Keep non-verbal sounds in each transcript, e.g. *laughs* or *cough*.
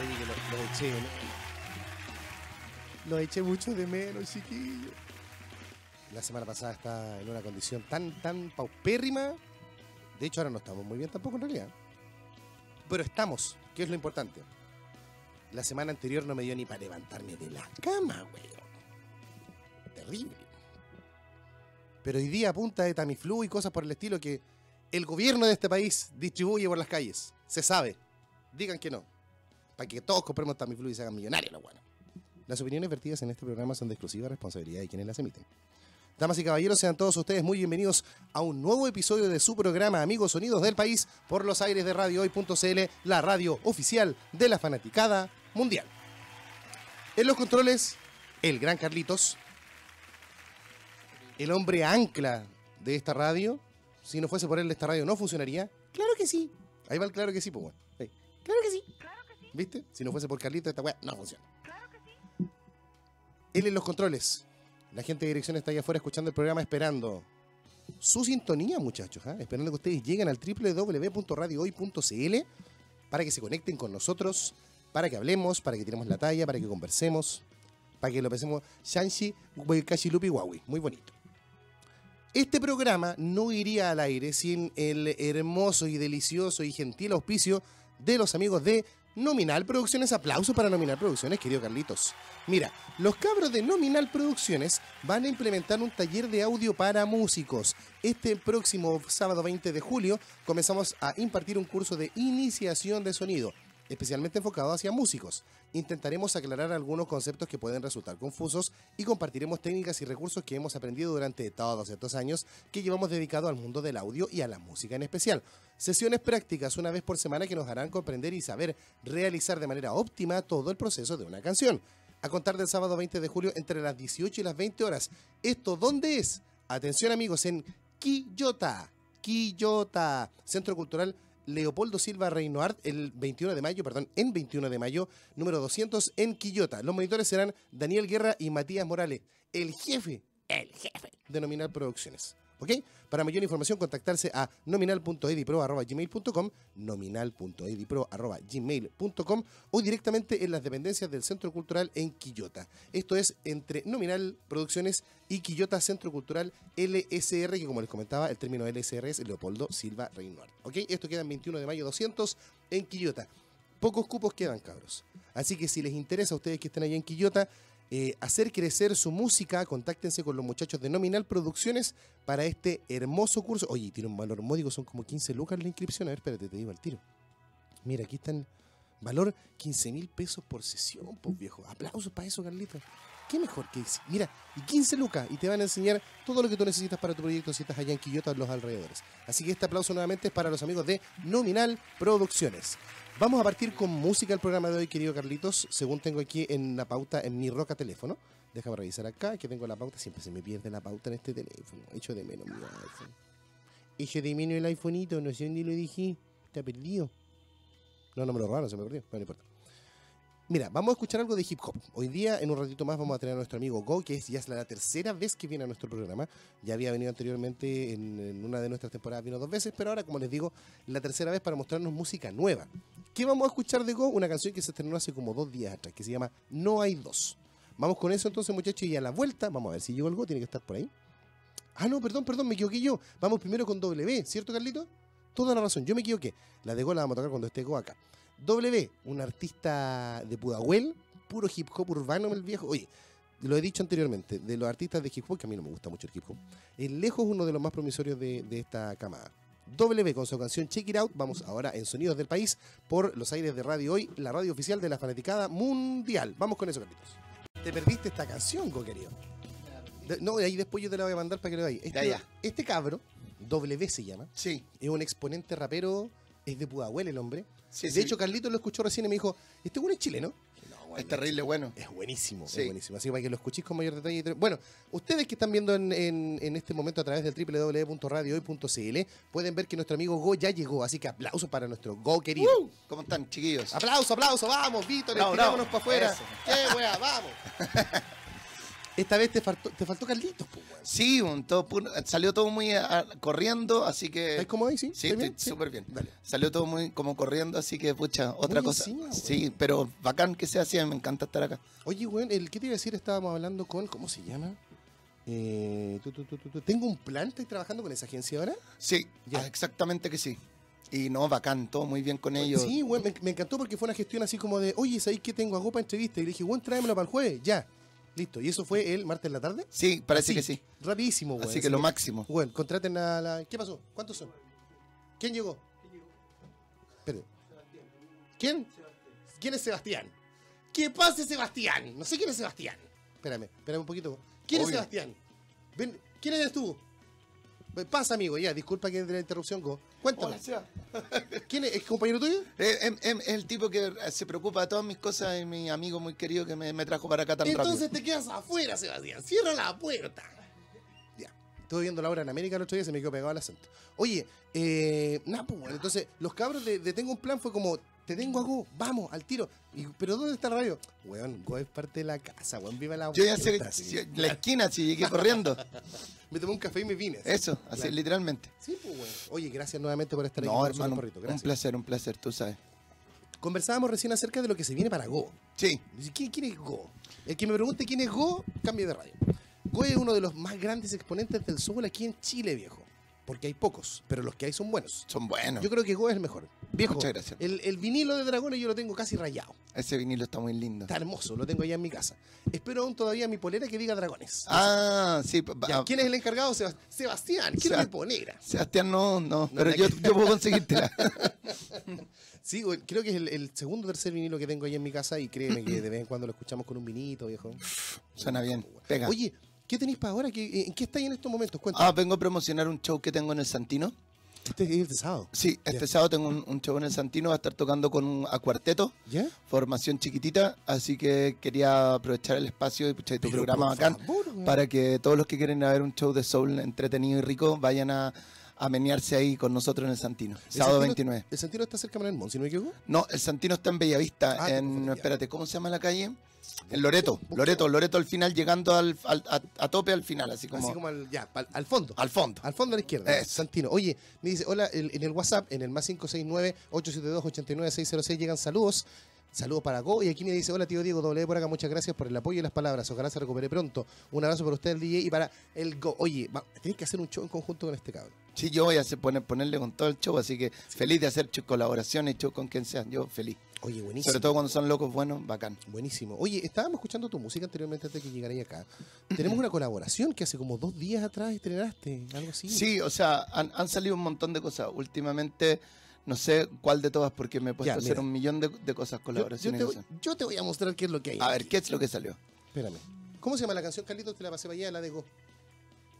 Oye, que lo, lo eché, ¿no? Lo eché mucho de menos, chiquillo. La semana pasada estaba en una condición tan, tan paupérrima. De hecho, ahora no estamos muy bien tampoco en realidad. Pero estamos, que es lo importante. La semana anterior no me dio ni para levantarme de la cama, weón. Terrible. Pero hoy día, a punta de Tamiflu y cosas por el estilo que el gobierno de este país distribuye por las calles. Se sabe. Digan que no. Para que todos compremos Tamiflu y se hagan millonarios, lo bueno. Las opiniones vertidas en este programa son de exclusiva responsabilidad de quienes las emiten. Damas y caballeros, sean todos ustedes muy bienvenidos a un nuevo episodio de su programa Amigos Sonidos del País por los aires de Radio Hoy.cl, la radio oficial de la fanaticada mundial. En los controles, el gran Carlitos, el hombre ancla de esta radio. Si no fuese por él, esta radio no funcionaría. Claro que sí. Ahí va el claro que sí, pues bueno. Claro que sí. ¿Viste? Si no fuese por Carlitos, esta weá no funciona. Él en los controles. La gente de dirección está ahí afuera escuchando el programa esperando su sintonía, muchachos. ¿ah? Esperando que ustedes lleguen al www.radiohoy.cl para que se conecten con nosotros, para que hablemos, para que tiremos la talla, para que conversemos, para que lo pensemos. Shanshi, Kashilupi, Huawei. Muy bonito. Este programa no iría al aire sin el hermoso y delicioso y gentil auspicio de los amigos de Nominal Producciones. Aplauso para Nominal Producciones, querido Carlitos. Mira, los cabros de Nominal Producciones van a implementar un taller de audio para músicos. Este próximo sábado 20 de julio comenzamos a impartir un curso de iniciación de sonido especialmente enfocado hacia músicos. Intentaremos aclarar algunos conceptos que pueden resultar confusos y compartiremos técnicas y recursos que hemos aprendido durante todos estos años que llevamos dedicado al mundo del audio y a la música en especial. Sesiones prácticas una vez por semana que nos harán comprender y saber realizar de manera óptima todo el proceso de una canción. A contar del sábado 20 de julio entre las 18 y las 20 horas. ¿Esto dónde es? Atención amigos, en Quillota. Quillota, Centro Cultural Leopoldo Silva Reinoart el 21 de mayo, perdón, en 21 de mayo, número 200 en Quillota. Los monitores serán Daniel Guerra y Matías Morales, el jefe, el jefe de Nominal Producciones. ¿Ok? Para mayor información, contactarse a nominal.edipro.gmail.com, nominal.edipro.gmail.com o directamente en las dependencias del Centro Cultural en Quillota. Esto es entre Nominal Producciones y Quillota Centro Cultural LSR, que como les comentaba, el término LSR es Leopoldo Silva Reinoart. ¿Ok? Esto queda en 21 de mayo 200 en Quillota. Pocos cupos quedan, cabros. Así que si les interesa a ustedes que estén allá en Quillota, eh, hacer crecer su música, contáctense con los muchachos de Nominal Producciones para este hermoso curso. Oye, tiene un valor módico, son como 15 lucas la inscripción. A ver, espérate, te digo al tiro. Mira, aquí están. Valor 15 mil pesos por sesión, pues viejo. Aplausos para eso, Carlita. ¿Qué mejor que? Mira, y 15 lucas y te van a enseñar todo lo que tú necesitas para tu proyecto si estás allá en Quillota o en los alrededores. Así que este aplauso nuevamente es para los amigos de Nominal Producciones. Vamos a partir con música el programa de hoy, querido Carlitos, según tengo aquí en la pauta en mi roca teléfono. Déjame revisar acá, que tengo la pauta. Siempre se me pierde la pauta en este teléfono. Hecho de menos mi iPhone. Hecho de menos el iPhoneito, no sé dónde lo dije. Está perdido. No, no me lo robaron, se me perdió. Pero no importa. Mira, vamos a escuchar algo de hip hop. Hoy día, en un ratito más, vamos a tener a nuestro amigo Go, que es ya es la tercera vez que viene a nuestro programa. Ya había venido anteriormente en, en una de nuestras temporadas, vino dos veces, pero ahora, como les digo, la tercera vez para mostrarnos música nueva. ¿Qué vamos a escuchar de Go? Una canción que se estrenó hace como dos días atrás, que se llama No hay dos. Vamos con eso entonces, muchachos, y a la vuelta, vamos a ver si llegó el Go, tiene que estar por ahí. Ah, no, perdón, perdón, me equivoqué yo. Vamos primero con W, ¿cierto, Carlito? Toda la razón, yo me equivoqué. La de Go la vamos a tocar cuando esté Go acá. W, un artista de Pudahuel, puro hip hop urbano, el viejo. Oye, lo he dicho anteriormente, de los artistas de hip hop, que a mí no me gusta mucho el hip hop, es lejos uno de los más promisorios de, de esta camada. W con su canción Check It Out, vamos ahora en Sonidos del País por los aires de Radio Hoy, la radio oficial de la fanaticada mundial. Vamos con eso, Carlitos. Te perdiste esta canción. De- no, ahí después yo te la voy a mandar para que lo veáis. Este, Ya, ya. este cabro, W se llama, Sí. es un exponente rapero, es de Pudahuel el hombre. Sí, de sí. hecho, Carlitos lo escuchó recién y me dijo, este güey es chileno. No, Es terrible bueno. es buenísimo, Sí. es buenísimo. Así que para que lo escuchéis con mayor detalle. Bueno, ustedes que están viendo en, en- en este momento a través del www.radiohoy.cl pueden ver que nuestro amigo Go ya llegó. Así que aplausos para nuestro Go querido. Uh, ¿Cómo están, chiquillos? Aplauso, aplauso, vamos, Víctor, bravo. para afuera. Eso. ¡Qué wea, vamos! *laughs* Esta vez te faltó, te faltó Carlitos, pues, weón. Sí, un todo puro- salió todo muy ah, corriendo, así que... ¿Estás cómodo ahí, sí? Sí, ¿Estás estoy bien? Sí. súper bien. Dale. Salió todo muy como corriendo, así que, pucha, otra Muy cosa. encima, sí, pero bacán que sea así, me encanta estar acá. Oye, weón, el ¿qué te iba a decir? Estábamos hablando con, ¿cómo se llama? Eh, tu, tu. Tengo un plan, ¿estás trabajando con esa agencia ahora? Sí, Ya. ah, exactamente que sí. Y no, bacán, todo muy bien con ellos. Sí, weón, me, me encantó porque fue una gestión así como de, oye, ¿sabéis que tengo a para entrevista? Y le dije, weón, tráemelo para el jueves, ya. Listo. ¿Y eso fue el martes en la tarde? Sí, parece Así, que sí. Rapidísimo, weón. Así que lo máximo. Bueno, contraten a la. ¿Qué pasó? ¿Cuántos son? ¿Quién llegó? Espérate. ¿Quién? ¿Quién es Sebastián? ¿Qué pase, Sebastián? No sé quién es Sebastián. Espérame, espérame un poquito. ¿Quién es. Sebastián? Ven, ¿quién eres tú? Pasa, amigo, ya, disculpa que de la interrupción, Go. Cuéntame. *laughs* ¿Quién es? ¿Es compañero tuyo? Eh, em- em- Es el tipo que se preocupa de todas mis cosas y mi amigo muy querido que me, me trajo para acá tan Entonces rápido. te quedas afuera, Sebastián. Cierra la puerta. Ya. Estuve viendo la hora en América el otro día y se me quedó pegado el acento. Oye, eh, nada, pues bueno, entonces los cabros de, de Tengo un Plan fue como, te tengo a Go, vamos, al tiro. Y, ¿Pero dónde está la radio? Weón, Go es parte de la casa, weón, viva la Yo ya sé, la esquina, si llegué *laughs* corriendo. Me tomé un café y me vine. Eso, así Claro. literalmente. Sí, pues bueno. Oye, gracias nuevamente por estar aquí No, con nosotros, hermano, Porrito. un Gracias. placer, un placer, tú sabes. Conversábamos recién acerca de lo que se viene para Go. Sí, ¿Quién, quién es Go? El que me pregunte quién es Go, cambie de radio. Go es uno de los más grandes exponentes del soul aquí en Chile, viejo. Porque hay pocos, pero los que hay son buenos. son buenos. Yo creo que Go es el mejor. Viejo, Muchas gracias. El, el vinilo de Dragones yo lo tengo casi rayado. Ese vinilo está muy lindo. Está hermoso, lo tengo allá en mi casa. Espero aún todavía mi polera que diga Dragones. Ah, sí. Ya, ah, ¿Quién es el encargado? Sebas- Sebastián, quiero mi polera. Sebastián, no, no, No, pero yo, yo puedo conseguírtela. *laughs* Sí, creo que es el, el segundo o tercer vinilo que tengo ahí en mi casa y créeme que de vez en cuando lo escuchamos con un vinito, viejo. Suena bien. Pega. Oye, ¿qué tenéis para ahora? ¿Qué- ¿En qué estáis en estos momentos? Cuéntame. Ah, vengo a promocionar un show que tengo en el Santino. Este es el de sábado. Sí, este sábado tengo un, un show en el Santino, va a estar tocando con un a cuarteto, ¿Ya? formación chiquitita, así que quería aprovechar el espacio y tu Pero programa bacán favor, para que todos los que quieren ver un show de soul entretenido y rico vayan a, a menearse ahí con nosotros en el Santino, ¿El sábado Santino- 29. ¿El Santino está cerca de Manuel Montt, si no me equivoco? No, el Santino está en Bellavista, Ah, en, espérate, ¿cómo se llama la calle? En Loreto. Loreto, Loreto al final, llegando al, al- a, a tope al final, así como, Así como al, ya, al, al fondo. al fondo. Al fondo a la izquierda. Eso. Santino. Oye, me dice, hola, el- en el WhatsApp, en el más 569-872-89606 llegan saludos. Saludos para Go. Y aquí me dice, hola tío Diego, doble por acá, muchas gracias por el apoyo y las palabras. Ojalá se recupere pronto. Un abrazo para usted, el DJ, y para el Go. Oye, va- tenés que hacer un show en conjunto con este cabrón. Sí, yo voy a hacer, poner, ponerle con todo el show, así que feliz de hacer colaboraciones, show con quien sea, yo feliz. Oye, buenísimo. Sobre todo cuando son locos buenos, bacán. Buenísimo. Oye, estábamos escuchando tu música anteriormente antes de que llegarais acá. Tenemos una colaboración que hace como dos días atrás estrenaste, algo así. Sí, o sea, han, han salido un montón de cosas. Últimamente, no sé cuál de todas, porque me he puesto Ya, a hacer un millón de, de cosas, Yo, yo colaboraciones. te voy, yo te voy a mostrar qué es lo que hay. A ver. ¿qué es lo que salió? Espérame. ¿Cómo se llama la canción, Carlitos? Te la pasé para allá, la de Go.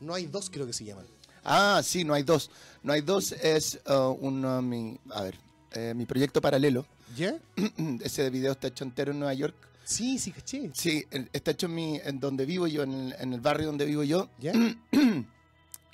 No hay dos, creo que se llaman. Ah, sí, no hay dos. No hay dos es uh, un, uh, mi, a ver, eh, mi proyecto paralelo. ¿Ya? *clears throat* Ese video está hecho entero en Nueva York. Sí, sí, caché. Sí, está hecho en, mi, en donde vivo yo, en el, en el barrio donde vivo yo. ¿Ya? *clears throat*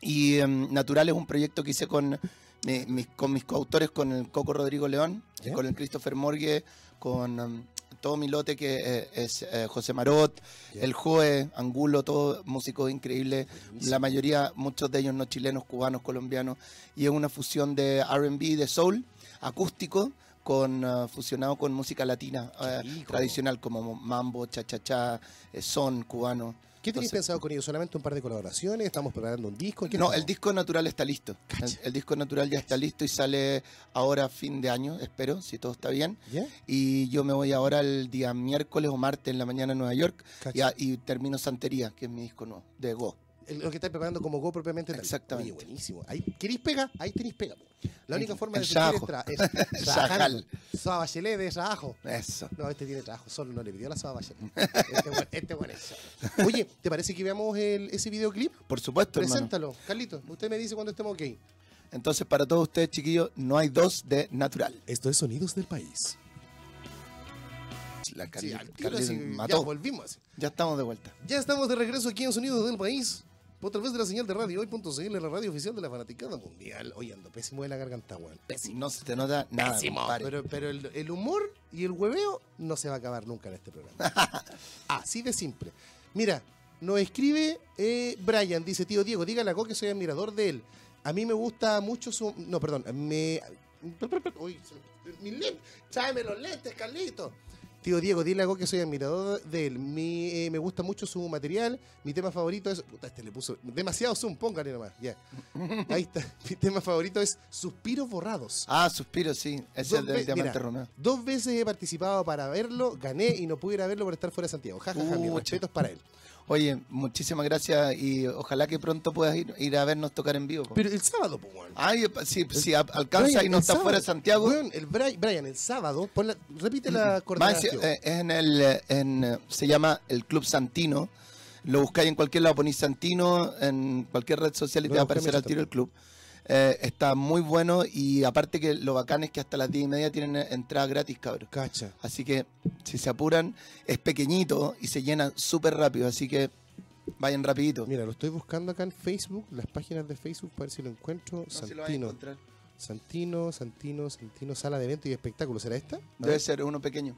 Y em, Natural es un proyecto que hice con, mi- mis, con mis coautores, con el Coco Rodrigo León, ¿Ya? con el Christopher Morgue, con em, todo mi lote que eh, es eh, José Marot, el Joe, Angulo, todos músicos increíbles. Buenísimo. La mayoría, muchos de ellos no chilenos, cubanos, colombianos. Y es una fusión de RB, de soul, acústico, con ah, fusionado con música latina eh, tradicional, como mambo, cha-cha-cha, son cubano. ¿Qué tenéis pensado con ellos? ¿Solamente un par de colaboraciones? ¿Estamos preparando un disco? ¿En qué No, el disco natural está listo. El, disco natural ya está listo y sale ahora fin de año, espero, si todo está bien. Y yo me voy ahora el día miércoles o martes en la mañana a Nueva York y, a- y termino Santería, que es mi disco nuevo, de Go. Lo que estáis preparando como Go propiamente tal. Exactamente. Oye, buenísimo. Ahí, ¿Queréis pega? Ahí tenéis pega. po. La única forma de seguir es, *laughs* trajal. Soa Bachelet de trabajo. Eso. No, este tiene trabajo, solo no le pidió la Soa Bachelet. *laughs* Este buen- este buen es solo. Oye, ¿te parece que veamos el- ese videoclip? Por supuesto, hermano. Preséntalo. Carlito, usted me dice cuando estemos ok. Entonces, para todos ustedes, chiquillos, no hay dos de natural. Esto es Sonidos del País. La Sí, Carlita- al tiro, Carlita así, ya mató. volvimos. Ya estamos de vuelta. Ya estamos de regreso aquí en Sonidos del País. Por través de la señal de radio hoy.cl, la radio oficial de la fanaticada mundial. Oye, ando pésimo de la garganta, weón. Pésimo. No se te nota nada. Pésimo. compadre. Pero, pero el, el humor y el hueveo no se va a acabar nunca en este programa. *laughs* Así de simple. Mira, Nos escribe eh, Brian, dice, tío Diego, dígale a Go que soy admirador de él. A mí me gusta mucho su... No, perdón, me... Uy, mis lentes. Los lentes, Carlito. Tío Diego, dile a Go que soy admirador de él. Mi, eh, me gusta mucho su material. Mi tema favorito es... Puta, este le puso demasiado zoom, póngale nomás. Ya. Ahí está. *laughs* Mi tema favorito es Suspiros Borrados. Ah, Suspiro, sí. Ese es del Diamante Romeo. Dos veces he participado para verlo, gané y no pude ir a verlo por estar fuera de Santiago. Ja, ja, ja, mis Pucha. respetos para él. Oye, muchísimas gracias y ojalá que pronto puedas ir, ir a vernos tocar en vivo. po. Pero el sábado, pues, weón. Ay, si, si a- alcanza Brian, y no está sábado. fuera de Santiago, el Bri- Brian, el sábado, la- repite la *clears throat* eh, es en el, eh, en, eh, se llama el Club Santino. Lo buscáis en cualquier lado, ponéis Santino en cualquier red social y Lo te va a aparecer al tiro el club. Eh, está muy bueno y aparte que lo bacán es que hasta las 10 y media tienen eh, entrada gratis, cabrón. Cacha. Así que si se apuran, es pequeñito y se llena súper rápido, así que vayan rapidito. Mira, lo estoy buscando acá en Facebook, las páginas de Facebook, para ver si lo encuentro. No se lo van a Santino, encontrar. Santino, Santino, Santino, sala de eventos y espectáculos. ¿Será esta? A Debe ver. ser uno pequeño,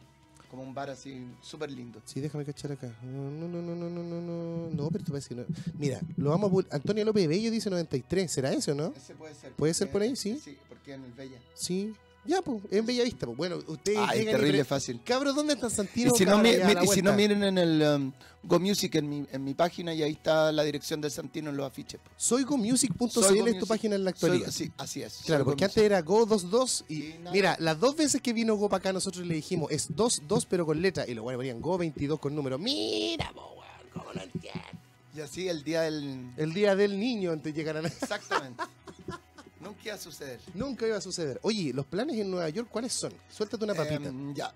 como un bar así súper lindo. Sí, déjame cachar acá. No, no, no, no, no, no, no, no. Pero esto parece que no. Mira, lo vamos a Antonio López Bello dice 93. ¿Será eso, no? Ese puede ser. ¿Puede ser por ahí? Sí. Sí, porque en el Bella. Sí. Ya, pues, en Bellavista. Pues. Bueno, ustedes Ay, llegan y terrible fácil. Cabros, ¿dónde está Santino? Y si, no, mi- mi- y si miren en el um, Go Music, en mi, en mi página, y ahí está la dirección del Santino en los afiches. po. Soygomusic.cl Soy Go es tu página en la Soy- actualidad. sí, así es. Claro, porque antes era Go22 y Y mira, las dos veces que vino Go para acá nosotros le dijimos es 22 pero con letra y los bueno ponían Go22 con número. Mira, po, weón, cómo no entiendo. Y así el día del... El día del niño antes de llegar a la... Exactamente. *laughs* Nunca iba a suceder. Nunca iba a suceder. Oye, los planes en Nueva York, ¿cuáles son? Suéltate una papita. Em, ya.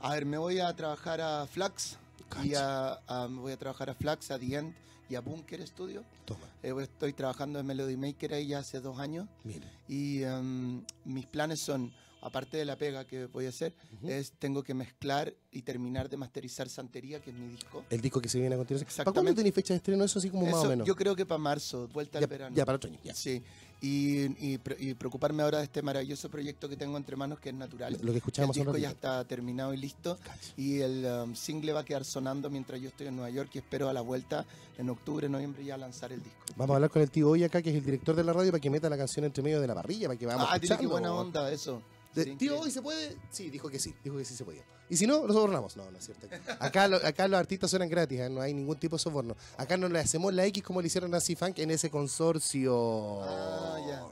A ver, me voy a trabajar a Flax. Y a, a- me voy a trabajar a Flax, a The End y a Bunker Studio. Toma, Eh, estoy trabajando en Melody Maker ahí ya hace dos años. mira. Y em, mis planes son, aparte de la pega que voy a hacer, Ujú. es tengo que mezclar y terminar de masterizar Santería, que es mi disco. El disco que se viene a continuación. ¿Para cuándo Exactamente. tenéis fecha de estreno? Eso así como más Eso, o menos. Yo creo que para marzo, vuelta ya, al verano. ya, para otro año. Ya. Sí. Y, y y preocuparme ahora de este maravilloso proyecto que tengo entre manos, que es natural. Lo que el escuchábamos hace un disco ya está terminado y listo. Y el um, single va a quedar sonando mientras yo estoy en Nueva York y espero a la vuelta en octubre, noviembre ya lanzar el disco. Vamos a hablar con el tío hoy acá, que es el director de la radio, para que meta la canción entre medio de la parrilla, para que vamos ah, escuchando, buena po. onda eso. De- tío. ¿hoy se puede? Sí, dijo que sí, dijo que sí se podía. Y si no, lo sobornamos. No, no es cierto. Acá, lo- acá los artistas suenan gratis, ¿eh? no hay ningún tipo de soborno. Acá no le hacemos la X como le hicieron a C-Funk en ese consorcio. Ah, ya.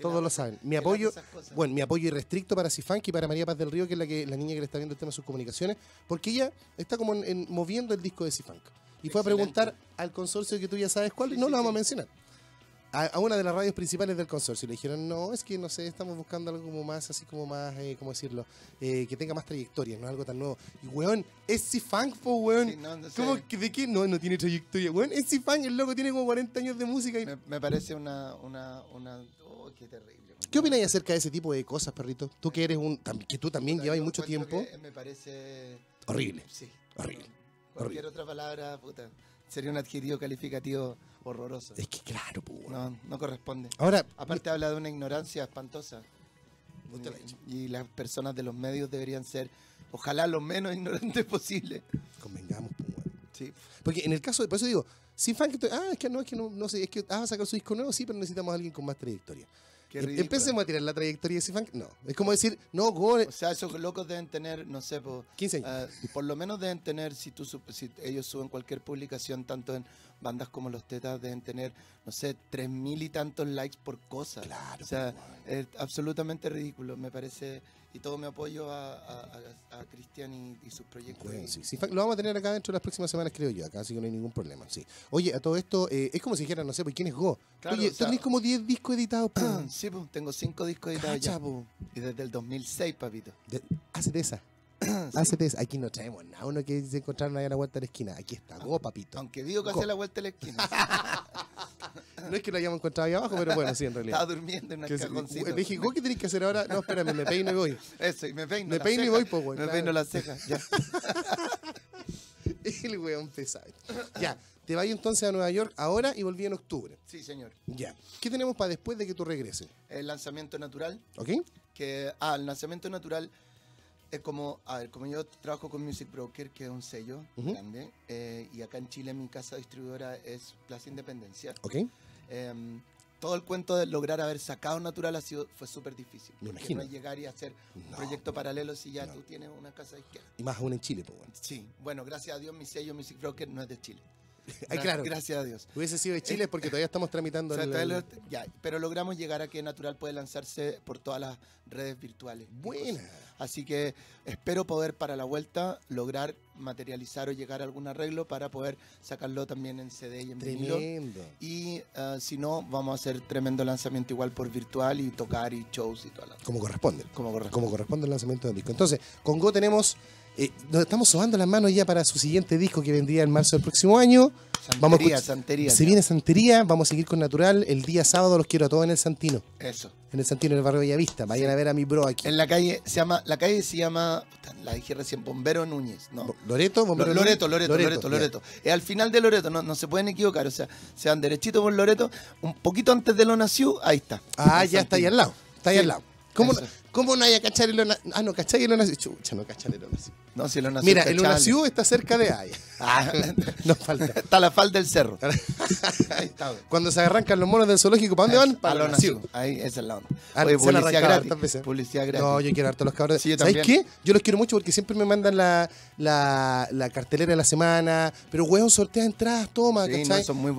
Todos lo saben. Mi apoyo, bueno, mi apoyo irrestricto para C-Funk y para María Paz del Río, que es la, que, la niña que le está viendo el tema de sus comunicaciones, porque ella está como en- en- moviendo el disco de C-Funk. Y fue a Excelente. preguntar al consorcio que tú ya sabes cuál, Sí, no sí, lo vamos sí. a mencionar. A, a una de las radios principales del consorcio. Le dijeron, no, es que no sé, estamos buscando algo como más, así como más, eh, ¿cómo decirlo? Eh, que tenga más trayectoria, no algo tan nuevo. Y weón, es C-Funk, po, weón. Sí, no, no sé. ¿Cómo que de qué? No, no tiene trayectoria. Weón, es C-Funk, el loco tiene como 40 años de música. y- Me, me parece una, una, una... Oh, qué terrible. ¿Qué opináis acerca de ese tipo de cosas, perrito? Tú que eres un. que tú también llevas yo mucho tiempo. Me parece... Horrible. Sí. Horrible. Cualquier otra palabra, puta, sería un adjetivo calificativo horroroso. Es que claro, weón. No, no corresponde. Ahora, Aparte habla de una ignorancia espantosa. Dicho. Y las personas de los medios deberían ser, ojalá, lo menos *laughs* ignorantes posible. convengamos, weón. Sí. Porque en el caso de. Por eso digo, sin fan que. estoy- Ah, es que no, es que no, no sé, es que ah, va a sacar su disco nuevo, sí, pero necesitamos a alguien con más trayectoria. Qué Em- ridículo. Empecemos a tirar la trayectoria de C-Funk. No. Es como decir, no, Go, O sea, esos locos deben tener, no sé, po, 15 años. ah, por lo menos deben tener, si, tú, si ellos suben cualquier publicación, tanto en bandas como los tetas, deben tener, no sé, tres mil y tantos likes por cosa. Claro, O sea, weón. es absolutamente ridículo, me parece. Y todo mi apoyo a, a- a- a Cristian y, y sus proyectos. Bueno, sí, sí, lo vamos a tener acá dentro de las próximas semanas, creo yo, acá, así que no hay ningún problema. Sí. Oye, a todo esto, eh, es como si dijeran, no sé, pues, ¿quién es Go? Claro, Oye, o sea- tenés como 10 discos editados, po. *clears throat* Sí, pues, tengo cinco discos editados ya. Cacha, po. Y desde el 2006, papito. De- Hacete esa. *clears throat* Hacete esa. Aquí no traemos nada. Uno que se encontraron ahí a la vuelta de la esquina. Aquí está, Go, papito. Aunque digo que Go. hace la vuelta a la esquina. *laughs* No es que lo hayamos encontrado ahí abajo, pero bueno, sí, en Estaba realidad. durmiendo en un cajoncito. Le dije, ¿Go qué tenés que hacer ahora? No, espérame, me peino y voy. *laughs* Eso, y me peino. Me peino y voy, po, güey, Me claro. peino las cejas, ya. *laughs* El weón pesado. Ya, te vas entonces a Nueva York ahora y volví en octubre. Sí, señor. Ya. ¿Qué tenemos para después de que tú regreses? El lanzamiento natural, ¿Ok? que... Ah, el lanzamiento natural es como, a ver, como yo trabajo con Music Broker, que es un sello grande, eh, y acá en Chile mi casa distribuidora es Plaza Independencia. ¿Ok? Em, todo el cuento de lograr haber sacado Natural ha sido, fue súper difícil. Me imagino. No llegar y hacer un No, proyecto paralelo si ya no. tú tienes una casa de izquierda. Y más aún en Chile, pues bueno. Sí, bueno, gracias a Dios mi sello Music Broker no es de Chile. *laughs* Ay, Gra- claro. Gracias a Dios. Hubiese sido de Chile porque todavía estamos tramitando O sea, el- lo- ya, pero logramos llegar a que Natural puede lanzarse por todas las redes virtuales. Buena. Así que espero poder para la vuelta lograr materializar o llegar a algún arreglo para poder sacarlo también en CD y en vinilo. Tremendo. Y eh, si no, vamos a hacer tremendo lanzamiento igual por virtual y tocar y shows y toda la Como corresponde. como corresponde. Como corresponde el lanzamiento del disco. Entonces, con Go tenemos. Eh, nos estamos sobando las manos ya para su siguiente disco que vendría en marzo del próximo año. Vamos a Santería, santería. Se viene Santería, vamos a seguir con Natural. El día sábado los quiero a todos en el Santino. Eso. En el Santino, en el barrio Bellavista. Vayan Sí. a ver a mi bro aquí. En la calle se llama, la calle se llama, la dije recién, Bombero Núñez, no. Loreto, Lo- Bombero Loreto, Loreto, Loreto, ya. Loreto. Es al final de Loreto, no, no se pueden equivocar. O sea, se van derechito por Loreto, un poquito antes de lo nació, ahí está. Ah, ya está ahí al lado. Está ahí Sí, al lado. ¿Cómo. ¿Cómo no hay a cachar el Ona- Ah, no, cachai el. Chucha, no cachar el Onasiu. No, si lo nació. Mira, el. Onasiu está cerca de ahí. Ah, *laughs* Nos falta. está la falda del cerro. ahí está. *laughs* Cuando se arrancan los monos del zoológico, ¿para dónde van? Para el Onasiu. Ahí, esa es la onda. Ah, Oye, publicidad gratis. Publicidad gratis. No, yo quiero harto los cabros. Sí, yo ¿Sabes qué? Yo los quiero mucho porque siempre me mandan la, la, la cartelera de la semana. Pero, weón, sortea entradas, toma, Sí, no, ¿cachai? son muy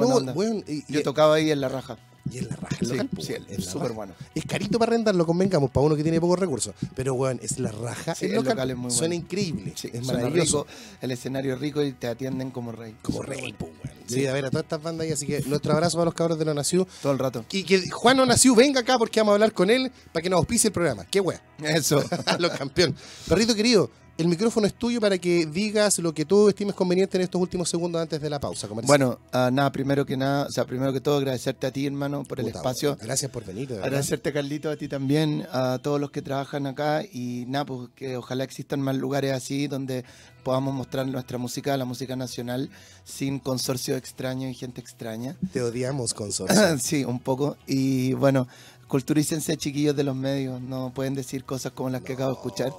y, y- Yo tocaba ahí en la raja. Y en la raja, el Sí, local, sí, en la súper bueno. Es carito para arrendarlo, convengamos, para uno que tiene pocos recursos. Pero, weón, es la raja. Sí, el el local, local es muy Suena bueno. increíble. Sí, es suena maravilloso. rico, el escenario es rico y te atienden como rey. Como rey, pues, weón. Sí. A ver a todas estas bandas ahí. Así que nuestro abrazo para los cabros de Onasiu. Todo el rato. Y que Juan Onasiu venga acá porque vamos a hablar con él para que nos auspicie el programa. Qué weón. Eso. *laughs* los campeón. Perrito querido, el micrófono es tuyo para que digas lo que tú estimes conveniente en estos últimos segundos antes de la pausa comercial. Bueno, ah, nada, primero que nada, o sea, primero que todo agradecerte a ti, hermano, por el Puta, espacio. Gracias por venir, verdad. Agradecerte, Carlito, a ti también, a todos los que trabajan acá y nada, pues que ojalá existan más lugares así donde podamos mostrar nuestra música, la música nacional, sin consorcio extraño y gente extraña. Te odiamos, consorcio. *laughs* sí, un poco. Y bueno, culturícense, chiquillos de los medios, no pueden decir cosas como las que acabo de escuchar.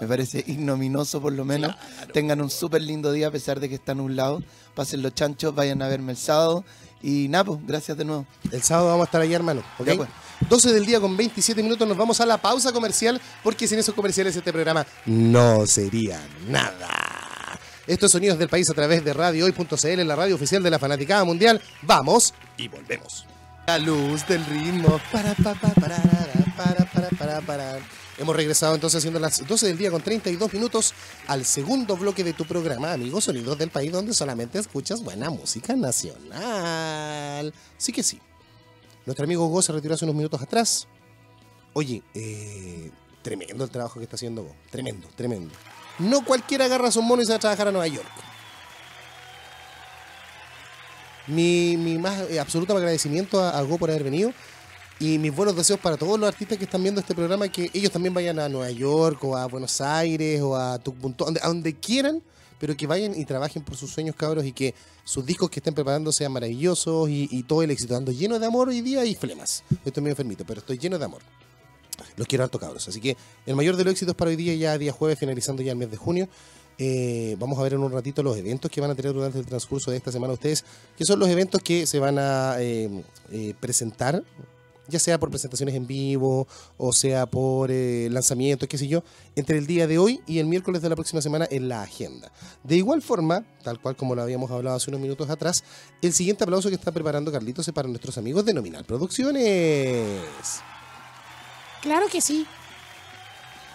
Me parece *laughs* ignominoso, por lo menos. Tengan un súper lindo día a pesar de que están nublados. Pasen los chanchos, vayan a verme el sábado. Y nada, pues, gracias de nuevo. El sábado vamos a estar allá, hermano. ¿ok? Ya, pues. 12 del día con 27 minutos nos vamos a la pausa comercial porque sin esos comerciales este programa no sería nada. Estos sonidos del país a través de radiohoy.cl, la radio oficial de la Fanaticada Mundial. Vamos y volvemos. La luz del ritmo. Para, pa, pa, pararara, para, para, para, para. Hemos regresado entonces siendo las 12 del día con 32 minutos al segundo bloque de tu programa, amigos Sonidos del País, donde solamente escuchas buena música nacional. Sí que sí. Nuestro amigo Go se retiró hace unos minutos atrás. Oye, eh, tremendo el trabajo que está haciendo Go. Tremendo, tremendo. No cualquiera agarra su mono y se va a trabajar a Nueva York. Mi, más eh, absoluto agradecimiento a, a Go por haber venido y mis buenos deseos para todos los artistas que están viendo este programa que ellos también vayan a Nueva York o a Buenos Aires o a Tucumán, a donde quieran, pero que vayan y trabajen por sus sueños, cabros, y que sus discos que estén preparando sean maravillosos y, y todo el éxito. Ando lleno de amor hoy día y flemas. Estoy medio enfermito, pero estoy lleno de amor. Los quiero harto, cabros. Así que el mayor de los éxitos para hoy día, ya día jueves, finalizando ya el mes de junio. Eh, vamos a ver en un ratito los eventos que van a tener durante el transcurso de esta semana ustedes, que son los eventos que se van a eh, eh, presentar, ya sea por presentaciones en vivo o sea por lanzamientos, qué sé yo, entre el día de hoy y el miércoles de la próxima semana en la agenda. De igual forma, tal cual como lo habíamos hablado hace unos minutos atrás, el siguiente aplauso que está preparando Carlitos es para nuestros amigos de Nominal Producciones. Claro que sí.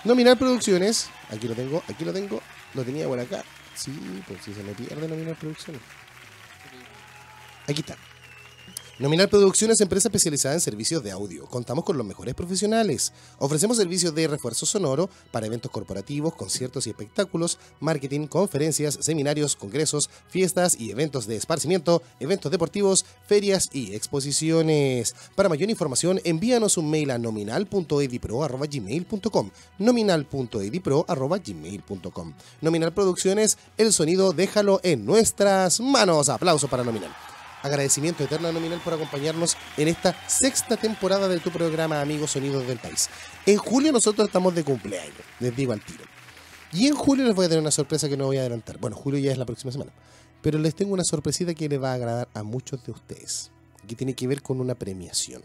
Nominal Producciones, aquí lo tengo, aquí lo tengo, lo tenía por acá. Sí, pues si se me pierde Nominal Producciones. Aquí está. Nominal Producciones, empresa especializada en servicios de audio. Contamos con los mejores profesionales. Ofrecemos servicios de refuerzo sonoro para eventos corporativos, conciertos y espectáculos, marketing, conferencias, seminarios, congresos, fiestas y eventos de esparcimiento, eventos deportivos, ferias y exposiciones. Para mayor información, envíanos un mail a nominal.edipro.gmail.com nominal.edipro.gmail.com Nominal Producciones, el sonido déjalo en nuestras manos. Aplauso para Nominal. Agradecimiento eterno a Nominal por acompañarnos en esta sexta temporada de tu programa Amigos Sonidos del País. En julio nosotros estamos de cumpleaños, les digo al tiro. Y en julio les voy a tener una sorpresa que no voy a adelantar. Bueno, julio ya es la próxima semana. Pero les tengo una sorpresita que les va a agradar a muchos de ustedes. Que tiene que ver con una premiación.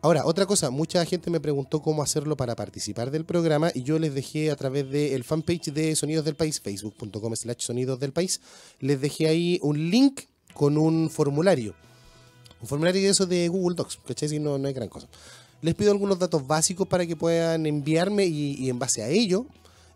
Ahora, otra cosa, mucha gente me preguntó cómo hacerlo para participar del programa y yo les dejé a través del fanpage de Sonidos del País, facebook.com slash Sonidos del País, les dejé ahí un link con un formulario. Un formulario de eso de Google Docs, ¿cachai? Si no, no hay gran cosa. Les pido algunos datos básicos para que puedan enviarme y, y en base a ello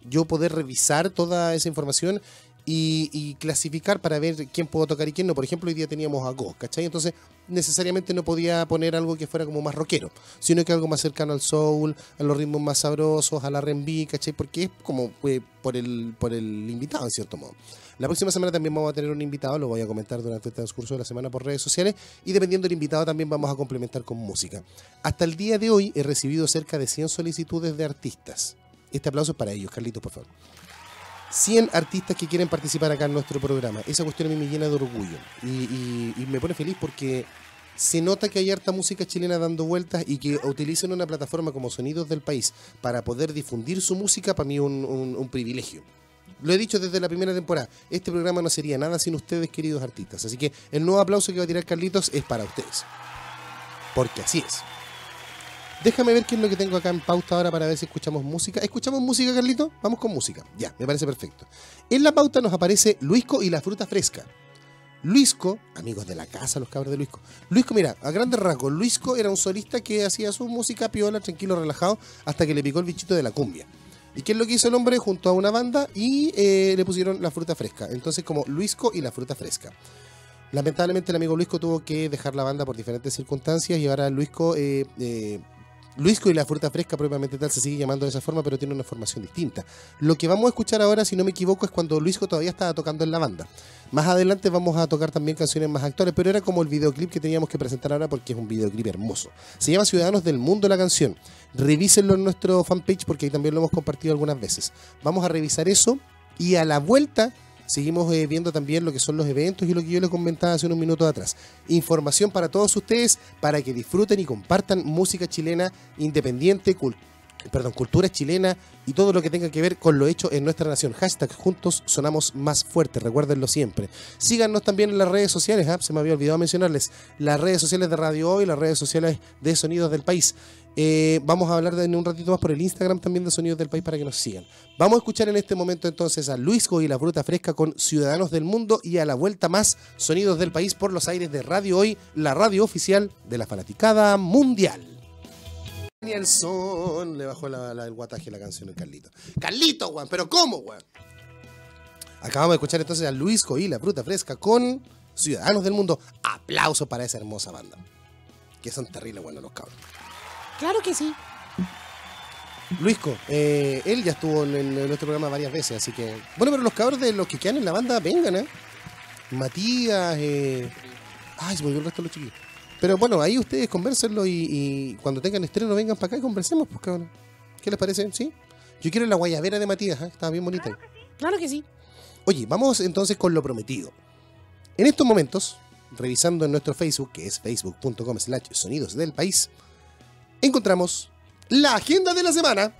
yo poder revisar toda esa información y, clasificar para ver quién puedo tocar y quién no. Por ejemplo, hoy día teníamos a Go, ¿cachai? Entonces, necesariamente no podía poner algo que fuera como más rockero, sino que algo más cercano al soul, a los ritmos más sabrosos, a la R&B, ¿cachai? Porque es como eh, por, el, por el invitado, en cierto modo. La próxima semana también vamos a tener un invitado, lo voy a comentar durante el transcurso de la semana por redes sociales y dependiendo del invitado también vamos a complementar con música. Hasta el día de hoy he recibido cerca de 100 solicitudes de artistas. Este aplauso es para ellos, Carlitos, por favor. 100 artistas que quieren participar acá en nuestro programa. Esa cuestión a mí me llena de orgullo y, me pone feliz porque se nota que hay harta música chilena dando vueltas y que utilizan una plataforma como Sonidos del País para poder difundir su música, para mí un, un- un privilegio. Lo he dicho desde la primera temporada, este programa no sería nada sin ustedes, queridos artistas. Así que el nuevo aplauso que va a tirar Carlitos es para ustedes. Porque así es. Déjame ver qué es lo que tengo acá en pauta ahora para ver si escuchamos música. ¿Escuchamos música, Carlito? Vamos con música. Ya, me parece perfecto. En la pauta nos aparece Luisco y la fruta fresca. Luisco, amigos de la casa, los cabros de Luisco. Luisco, mira, a grandes rasgos, Luisco era un solista que hacía su música piola, tranquilo, relajado, hasta que le picó el bichito de la cumbia. ¿Y qué es lo que hizo el hombre? Junto a una banda y eh, le pusieron la fruta fresca. Entonces, como Luisco y la fruta fresca. Lamentablemente, el amigo Luisco tuvo que dejar la banda por diferentes circunstancias y ahora Luisco eh, eh, Luisco y la fruta fresca propiamente tal se sigue llamando de esa forma, pero tiene una formación distinta. Lo que vamos a escuchar ahora, si no me equivoco, es cuando Luisco todavía estaba tocando en la banda. Más adelante vamos a tocar también canciones más actuales, pero era como el videoclip que teníamos que presentar ahora porque es un videoclip hermoso. Se llama Ciudadanos del Mundo la canción. Revísenlo en nuestro fanpage porque ahí también lo hemos compartido algunas veces. Vamos a revisar eso y a la vuelta seguimos eh, viendo también lo que son los eventos y lo que yo les comentaba hace unos minutos atrás. Información para todos ustedes para que disfruten y compartan música chilena independiente, cul- perdón, cultura chilena y todo lo que tenga que ver con lo hecho en nuestra nación. Hashtag juntos sonamos más fuertes, recuérdenlo siempre. Síganos también en las redes sociales, ¿ah? se me había olvidado mencionarles, las redes sociales de Radio Hoy, las redes sociales de Sonidos del País. Eh, vamos a hablar en un ratito más por el Instagram también de Sonidos del País para que nos sigan. Vamos a escuchar en este momento entonces a Luisco y la Fruta Fresca con Ciudadanos del Mundo y a la vuelta más Sonidos del País por los aires de Radio Hoy, la radio oficial de la fanaticada mundial. Danielson le bajó la- la- el guataje a la canción el Carlito. Carlito, weón, pero ¿cómo, weón? Acabamos de escuchar entonces a Luisco y la Fruta Fresca con Ciudadanos del Mundo. Aplauso para esa hermosa banda. Que son terribles, bueno, los cabros. Claro que sí. Luisco, eh, él ya estuvo en, en nuestro programa varias veces, así que. Bueno, pero los cabros de los que quedan en la banda, vengan, ¿eh? Matías, eh. Ay, se me olvidó el resto de los chiquillos. Pero bueno, ahí ustedes conversenlo y, y cuando tengan estreno vengan para acá y conversemos, pues cabrón. ¿Qué les parece? ¿Sí? Yo quiero la guayabera de Matías, ¿eh? estaba bien bonita. Claro que sí. Oye, vamos entonces con lo prometido. En estos momentos, revisando en nuestro Facebook, que es facebook.com slash sonidos del país, encontramos la agenda de la semana.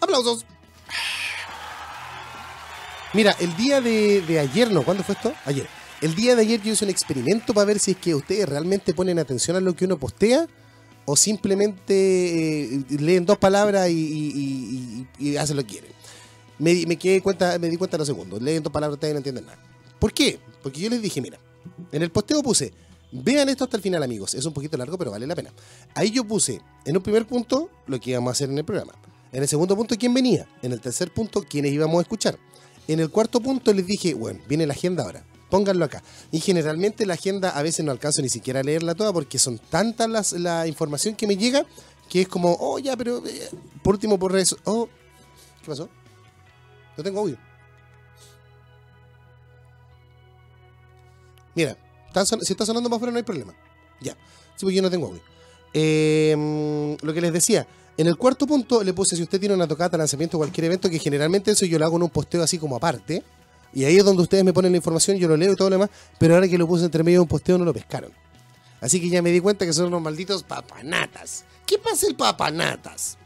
¡Aplausos! Mira, el día de, de ayer, no, ¿cuándo fue esto? Ayer. El día de ayer yo hice un experimento para ver si es que ustedes realmente ponen atención a lo que uno postea o simplemente eh, leen dos palabras y, y- hacen lo que quieren. Me, me, quedé cuenta, me di cuenta en los segundos. Leen dos palabras, ustedes no entienden nada. ¿Por qué? Porque yo les dije, mira, en el posteo puse, vean esto hasta el final, amigos. Es un poquito largo, pero vale la pena. Ahí yo puse, en un primer punto, lo que íbamos a hacer en el programa. En el segundo punto, quién venía. En el tercer punto, quiénes íbamos a escuchar. En el cuarto punto les dije, bueno, viene la agenda ahora. Pónganlo acá. Y generalmente la agenda a veces no alcanzo ni siquiera a leerla toda porque son tantas las, la información que me llega que es como, oh, ya, pero eh, por último por eso. Oh, ¿qué pasó? No tengo audio. Mira, si está sonando más fuera no hay problema. Ya. Sí, porque yo no tengo audio. Mm, lo que les decía, en el cuarto punto le puse si usted tiene una tocata, lanzamiento, cualquier evento, que generalmente eso yo lo hago en un posteo así como aparte. Y ahí es donde ustedes me ponen la información, yo lo leo y todo lo demás, pero ahora que lo puse entre medio de un posteo no lo pescaron. Así que ya me di cuenta que son unos malditos papanatas. ¿Qué pasa el papanatas?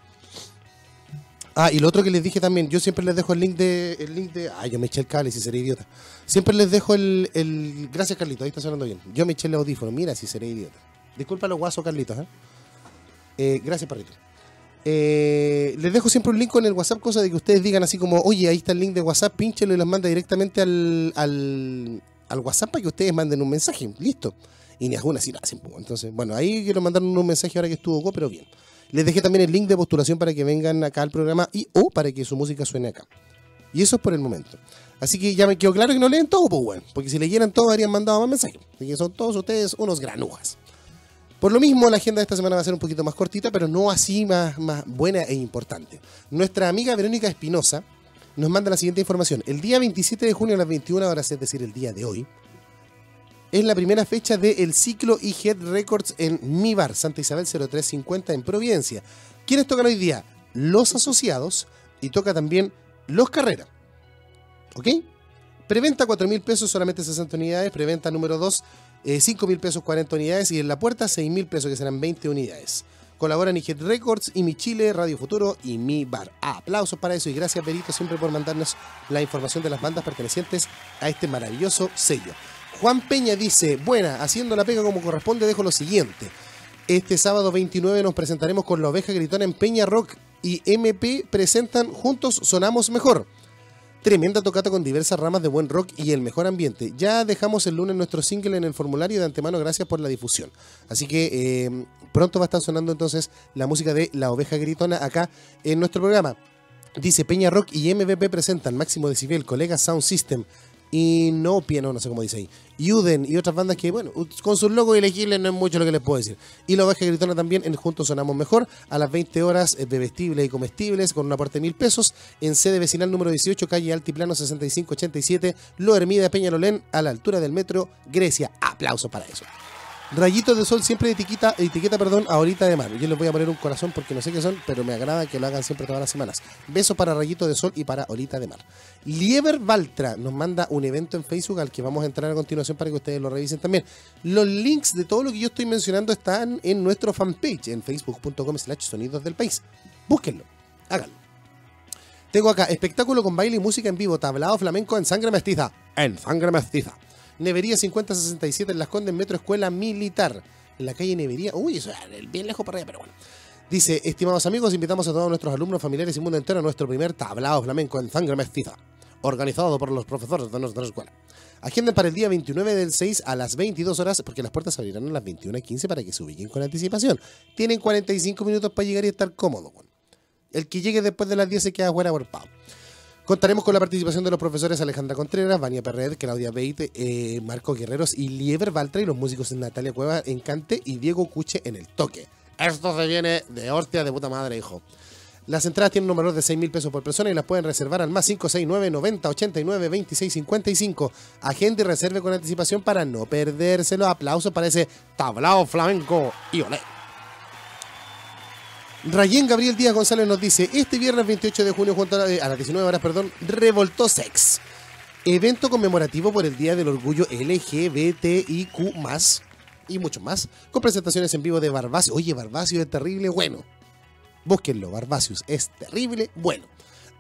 Ah, y lo otro que les dije también, yo siempre les dejo el link de. El link de. Ah, yo me eché el cable, si seré idiota. Siempre les dejo el. el gracias, Carlitos, ahí está sonando bien. Yo me eché el audífono, mira si seré idiota. Disculpa los guasos, Carlitos, ¿eh? Eh, gracias, perrito. Eh, les dejo siempre un link con el WhatsApp, cosa de que ustedes digan así como, oye, ahí está el link de WhatsApp, pínchelo y los manda directamente al, al, al WhatsApp para que ustedes manden un mensaje. Listo. Y ni alguna así nada. Entonces, bueno, ahí quiero mandar un mensaje ahora que estuvo pero bien. Les dejé también el link de postulación para que vengan acá al programa y o para que su música suene acá. Y eso es por el momento. Así que ya me quedó claro que no leen todo, pues bueno. Porque si leyeran todo, habrían mandado más mensajes. Así que son todos ustedes unos granujas. Por lo mismo, la agenda de esta semana va a ser un poquito más cortita, pero no así más, más buena e importante. Nuestra amiga Verónica Espinosa nos manda la siguiente información. El día 27 de junio a las 21 horas, es decir, el día de hoy, es la primera fecha del ciclo e-Head Records en Mi Bar, Santa Isabel 0350 en Providencia. ¿Quiénes tocan hoy día? Los asociados y toca también Los Carreras. ¿Ok? Preventa 4 mil pesos, solamente 60 unidades. Preventa número 2, 5 mil pesos, 40 unidades. Y en la puerta, 6 mil pesos, que serán 20 unidades. Colaboran e-Head Records, y Mi Chile, Radio Futuro y Mi Bar. aplausos para eso y gracias, Perito, siempre por mandarnos la información de las bandas pertenecientes a este maravilloso sello. Juan Peña dice, buena, haciendo la pega como corresponde, dejo lo siguiente. Este sábado 29 nos presentaremos con la oveja gritona en Peña Rock y MP presentan Juntos Sonamos Mejor. Tremenda tocata con diversas ramas de buen rock y el mejor ambiente. Ya dejamos el lunes nuestro single en el formulario de antemano, gracias por la difusión. Así que eh, pronto va a estar sonando entonces la música de La Oveja Gritona acá en nuestro programa. Dice Peña Rock y MVP presentan Máximo Decibel, Colega Sound System, y no piano, no sé cómo dice ahí. Yuden y otras bandas que, bueno, con sus logos elegibles no es mucho lo que les puedo decir. Y la oveja gritona también en Juntos Sonamos Mejor, a las 20 horas eh, bebestibles y comestibles con un aporte de mil pesos, en sede vecinal número 18, calle Altiplano 6587, Lo Hermida Peñalolén, a la altura del metro Grecia. Aplauso para eso. Rayitos de sol siempre etiqueta, etiqueta perdón, ahorita de mar. Yo les voy a poner un corazón porque no sé qué son, pero me agrada que lo hagan siempre todas las semanas. Besos para Rayitos de Sol y para Olita de Mar. Lieber Valtra nos manda un evento en Facebook al que vamos a entrar a continuación para que ustedes lo revisen también. Los links de todo lo que yo estoy mencionando están en nuestro fanpage en facebook.com slash sonidos del país. Búsquenlo, háganlo. Tengo acá espectáculo con baile y música en vivo, tablado flamenco en sangre mestiza. En sangre mestiza. Nevería 5067 en Las Condes, Metro Escuela Militar. En la calle Nevería. Uy, eso es bien lejos para allá, pero bueno. Dice, estimados amigos, invitamos a todos nuestros alumnos, familiares y mundo entero a nuestro primer tablado flamenco en sangre mestiza, organizado por los profesores de nuestra escuela. Agenden para el día 29 del 6 a las 22 horas, porque las puertas abrirán a las 21.15 para que se ubiquen con anticipación. Tienen 45 minutos para llegar y estar cómodos. El que llegue después de las 10 se queda fuera por pavo. Contaremos con la participación de los profesores Alejandra Contreras, Vania Perret, Claudia Beite, eh, Marco Guerreros y Lieber Valtra y los músicos Natalia Cueva en cante y Diego Cuche en el toque. Esto se viene de hostia de puta madre, hijo. Las entradas tienen un valor de 6 mil pesos por persona y las pueden reservar al más 569 90 89 26 55. Agente y reserve con anticipación para no perdérselo. Aplausos para ese tablao flamenco y olé. Rayén Gabriel Díaz González nos dice, este viernes 28 de junio a, las 19 horas, perdón, Revoltó Sex. Evento conmemorativo por el Día del Orgullo LGBTIQ+, y mucho más, con presentaciones en vivo de Barbacio. Oye, Barbacio es terrible, bueno. Búsquenlo, Barbacius es terrible, bueno.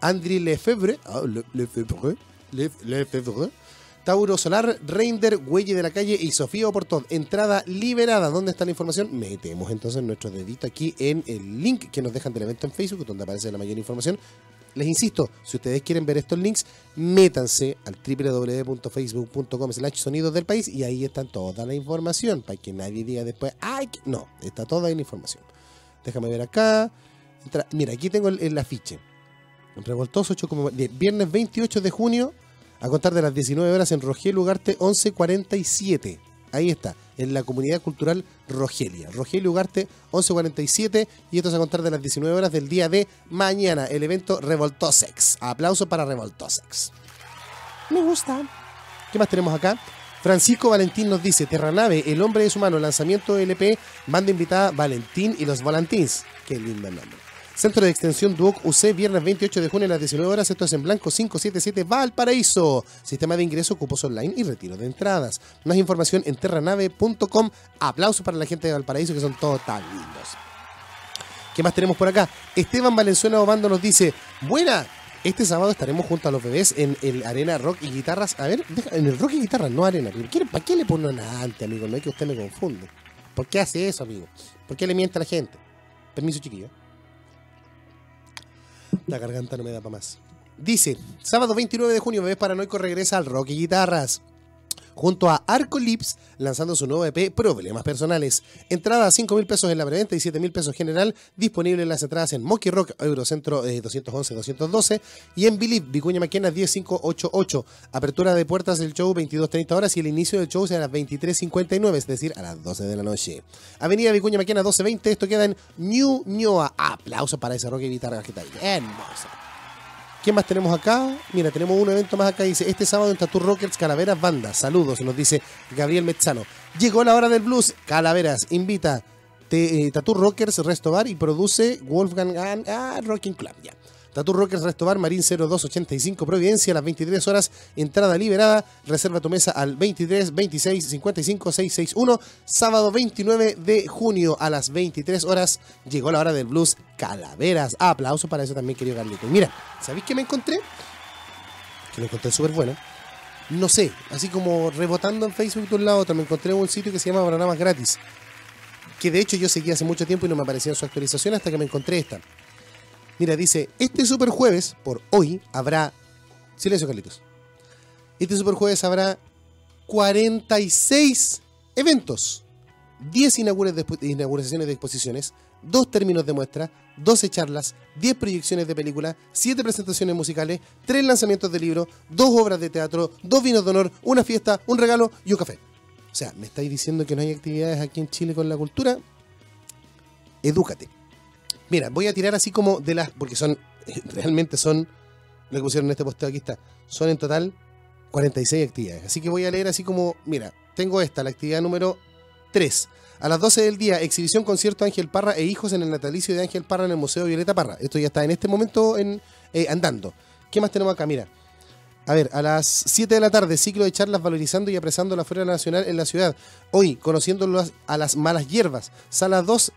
André Lefebvre, ah, Lefebvre, Lefebvre, Tauro Solar, Reinder, Huelle de la Calle y Sofía Oportón. Entrada liberada. ¿Dónde está la información? Metemos entonces nuestro dedito aquí en el link que nos dejan del evento en Facebook, donde aparece la mayor información. Les insisto, si ustedes quieren ver estos links, métanse al www.facebook.com slash sonidos del país y ahí está toda la información, para que nadie diga después, ay, no, está toda la información. Déjame ver acá. mira, aquí tengo el, afiche. Revoltoso 8 como viernes 28 de junio a contar de las 19 horas en Rogelio Ugarte 1147. Ahí está, en la comunidad cultural Rogelia. Rogelio Ugarte 1147 y esto es a contar de las 19 horas del día de mañana, el evento Revoltosex. Aplauso para Revoltosex. Me gusta. ¿Qué más tenemos acá? Francisco Valentín nos dice, Terranave, el hombre es humano, lanzamiento LP, banda invitada Valentín y los Valentins. Qué lindo nombre. Centro de Extensión Duoc UC, viernes 28 de junio a las 19 horas. Esto es en Blanco 577 Valparaíso. Sistema de ingreso, cupos online y retiro de entradas. Más información en terranave.com. Aplausos para la gente de Valparaíso que son todos tan lindos. ¿Qué más tenemos por acá? Esteban Valenzuela Obando nos dice, buena, este sábado estaremos junto a los bebés en el Arena Rock y Guitarras. A ver, en el Rock y Guitarras, no Arena. ¿Quiere- ¿Para qué le ponen antes, amigo? No es que usted me confunde. ¿Por qué hace eso, amigo? ¿Por qué le miente a la gente? Permiso, chiquillo. La garganta no me da para más. Dice, sábado 29 de junio, Bebés Paranoico regresa al Rock y Guitarras. Junto a Arco Lips, lanzando su nuevo EP Problemas Personales. Entrada a 5 mil pesos en la preventa y 7 mil pesos general. Disponible las entradas en Monkey Rock, Eurocentro eh, 211-212 y en Believe, Vicuña Maquena 10588. Apertura de puertas del show 22.30 horas y el inicio del show será a las 23.59, es decir, a las 12 de la noche. Avenida Vicuña Maquena 1220, esto queda en New Ñoa. Aplauso para ese rock y guitarra que está ahí. Hermosa. ¿Qué más tenemos acá? Mira, tenemos un evento más acá. Dice, este sábado en Tattoo Rockers Calaveras Banda. Saludos, nos dice Gabriel Mezzano. Llegó la hora del blues. Calaveras invita te, eh, Tattoo Rockers Resto Bar y produce Wolfgang Gan- ah, Rocking Club. Ya. Tattoo Rockers Resto Bar, Marín 0285 Providencia, a las 23 horas. Entrada liberada. Reserva tu mesa al 23 26 55 661. Sábado 29 de junio a las 23 horas. Llegó la hora del blues Calaveras. Ah, aplauso para eso también, querido Carlito. Mira, ¿sabéis qué me encontré? Que lo encontré súper bueno. No sé, así como rebotando en Facebook de un lado a otro, me encontré un sitio que se llama Panoramas Gratis. Que de hecho yo seguí hace mucho tiempo y no me aparecía en su actualización hasta que me encontré esta. Mira, dice, este super jueves, por hoy, habrá... Silencio, Carlitos. Este super jueves habrá 46 eventos. 10 inaugures de expo- inauguraciones de exposiciones, 2 términos de muestra, 12 charlas, 10 proyecciones de película, 7 presentaciones musicales, 3 lanzamientos de libros, 2 obras de teatro, 2 vinos de honor, una fiesta, un regalo y un café. O sea, ¿me estáis diciendo que no hay actividades aquí en Chile con la cultura? Edúcate. Mira, voy a tirar así como de las. Porque son. *laughs* Realmente son. Lo que pusieron en este posteo aquí está. Son en total 46 actividades. Así que voy a leer así como. Mira, tengo esta, la actividad número 3. A las 12 del día, exhibición concierto Ángel Parra e hijos en el natalicio de Ángel Parra en el Museo Violeta Parra. Esto ya está en este momento en, eh, andando. ¿Qué más tenemos acá? Mira. A ver, a las 7 de la tarde, ciclo de charlas valorizando y apresando la flora nacional en la ciudad. Hoy, conociendo a las malas hierbas. Sala 2,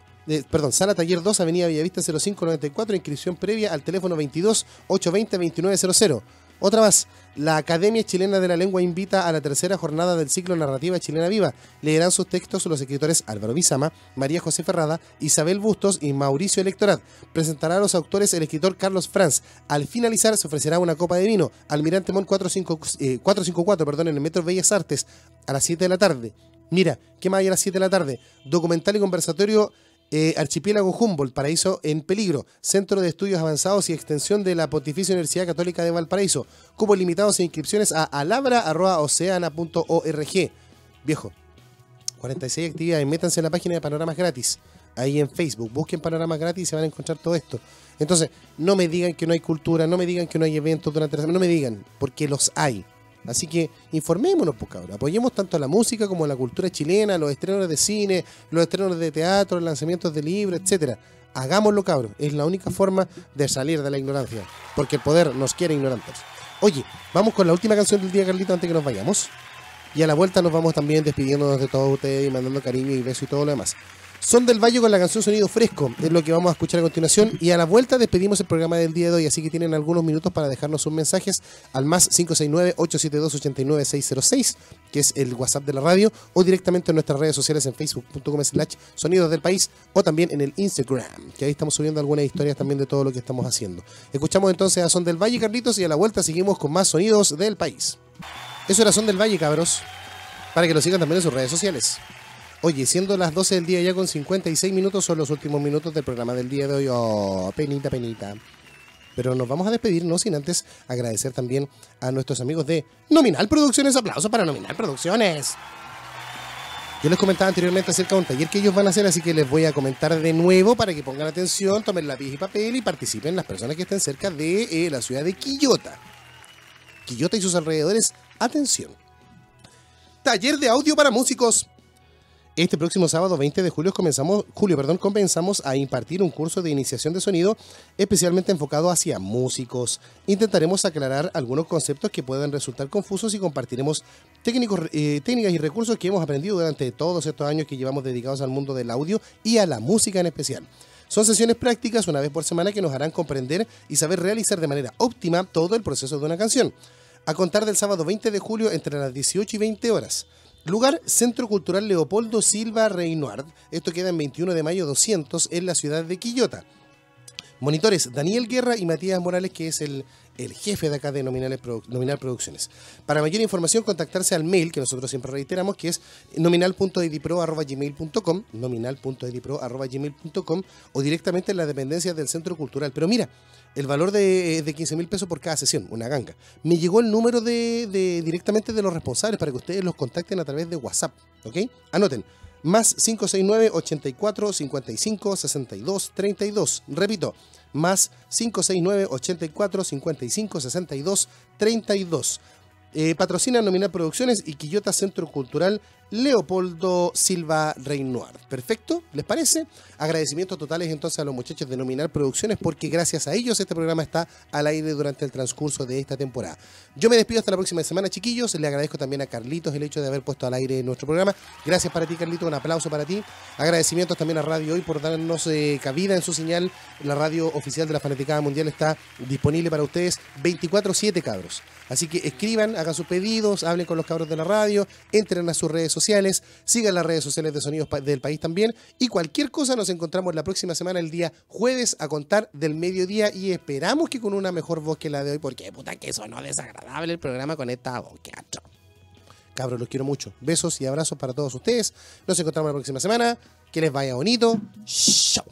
perdón, Sala Taller 2, Avenida Bellavista 0594, inscripción previa al teléfono 22 820 2900. Otra más, la Academia Chilena de la Lengua invita a la tercera jornada del ciclo Narrativa Chilena Viva. Leerán sus textos los escritores Álvaro Bizama, María José Ferrada, Isabel Bustos y Mauricio Electorat. Presentará a los autores el escritor Carlos Franz. Al finalizar se ofrecerá una copa de vino. Almirante Mon 45 eh, 454 perdón, en el Metro Bellas Artes a las 7 de la tarde. Mira, ¿qué más hay a las 7 de la tarde? Documental y conversatorio eh, Archipiélago Humboldt, Paraíso en Peligro, Centro de Estudios Avanzados y Extensión de la Pontificia Universidad Católica de Valparaíso. Cupos limitados e inscripciones a alabra.oceana.org. Viejo, 46 actividades, métanse en la página de Panoramas Gratis, ahí en Facebook, busquen Panoramas Gratis y se van a encontrar todo esto. Entonces, no me digan que no hay cultura, no me digan que no hay eventos durante la semana, no me digan, porque los hay. Así que informémonos, pues cabrón. Apoyemos tanto a la música como a la cultura chilena, los estrenos de cine, los estrenos de teatro, los lanzamientos de libros, etcétera. Hagámoslo, cabrón. Es la única forma de salir de la ignorancia. Porque el poder nos quiere ignorantes. Oye, vamos con la última canción del día, Carlito, antes que nos vayamos. Y a la vuelta nos vamos también despidiéndonos de todos ustedes y mandando cariño y besos y todo lo demás. Son del Valle con la canción Sonido Fresco, es lo que vamos a escuchar a continuación. Y a la vuelta despedimos el programa del día de hoy, así que tienen algunos minutos para dejarnos sus mensajes al más 569-872-89606, que es el WhatsApp de la radio, o directamente en nuestras redes sociales en facebook.com slash sonidos del país, o también en el Instagram, que ahí estamos subiendo algunas historias también de todo lo que estamos haciendo. Escuchamos entonces a Son del Valle, Carlitos, y a la vuelta seguimos con más sonidos del país. Eso era Son del Valle, cabros, para que lo sigan también en sus redes sociales. Oye, siendo las 12 del día ya con 56 minutos, son los últimos minutos del programa del día de hoy. Oh, penita, penita. Pero nos vamos a despedir, no sin antes agradecer también a nuestros amigos de Nominal Producciones. Aplauso para Nominal Producciones. Yo les comentaba anteriormente acerca de un taller que ellos van a hacer, así que les voy a comentar de nuevo para que pongan atención, tomen lápiz y papel y participen las personas que estén cerca de eh, la ciudad de Quillota. Quillota y sus alrededores, atención. Taller de audio para músicos. Este próximo sábado 20 de julio comenzamos, julio, perdón, comenzamos a impartir un curso de iniciación de sonido especialmente enfocado hacia músicos. Intentaremos aclarar algunos conceptos que puedan resultar confusos y compartiremos eh, técnicas y recursos que hemos aprendido durante todos estos años que llevamos dedicados al mundo del audio y a la música en especial. Son sesiones prácticas una vez por semana que nos harán comprender y saber realizar de manera óptima todo el proceso de una canción. A contar del sábado 20 de julio entre las 18 y 20 horas. Lugar Centro Cultural Leopoldo Silva Reinoard. Esto queda en 21 de mayo 200 en la ciudad de Quillota. Monitores Daniel Guerra y Matías Morales, que es el, el jefe de acá de Nominal Producciones. Para mayor información, contactarse al mail que nosotros siempre reiteramos, que es nominal.edipro.gmail.com, nominal.edipro.gmail.com o directamente en las dependencias del Centro Cultural. Pero mira, el valor de, de 15 mil pesos por cada sesión, una ganga. Me llegó el número de, de- directamente de los responsables para que ustedes los contacten a través de WhatsApp, ¿ok? Anoten, más 569 84 55 62 32. Repito, más 569 84 55 62 32. Eh, patrocina Nominal Producciones y Quillota Centro Cultural Leopoldo Silva Reinoir. ¿Perfecto? ¿Les parece? Agradecimientos totales entonces a los muchachos de Nominal Producciones porque gracias a ellos este programa está al aire durante el transcurso de esta temporada. Yo me despido hasta la próxima semana, chiquillos. Le agradezco también a Carlitos el hecho de haber puesto al aire nuestro programa. Gracias para ti, Carlitos. Un aplauso para ti. Agradecimientos también a Radio Hoy por darnos eh, cabida en su señal. La radio oficial de la Fanaticada Mundial está disponible para ustedes 24-7, cabros. Así que escriban, hagan sus pedidos, hablen con los cabros de la radio, entren a sus redes sociales, sigan las redes sociales de Sonidos del País también. Y cualquier cosa nos encontramos la próxima semana, el día jueves, a contar del mediodía. Y esperamos que con una mejor voz que la de hoy, porque puta que sonó desagradable el programa con esta voz. Cabros, los quiero mucho. Besos y abrazos para todos ustedes. Nos encontramos la próxima semana. Que les vaya bonito. Chao.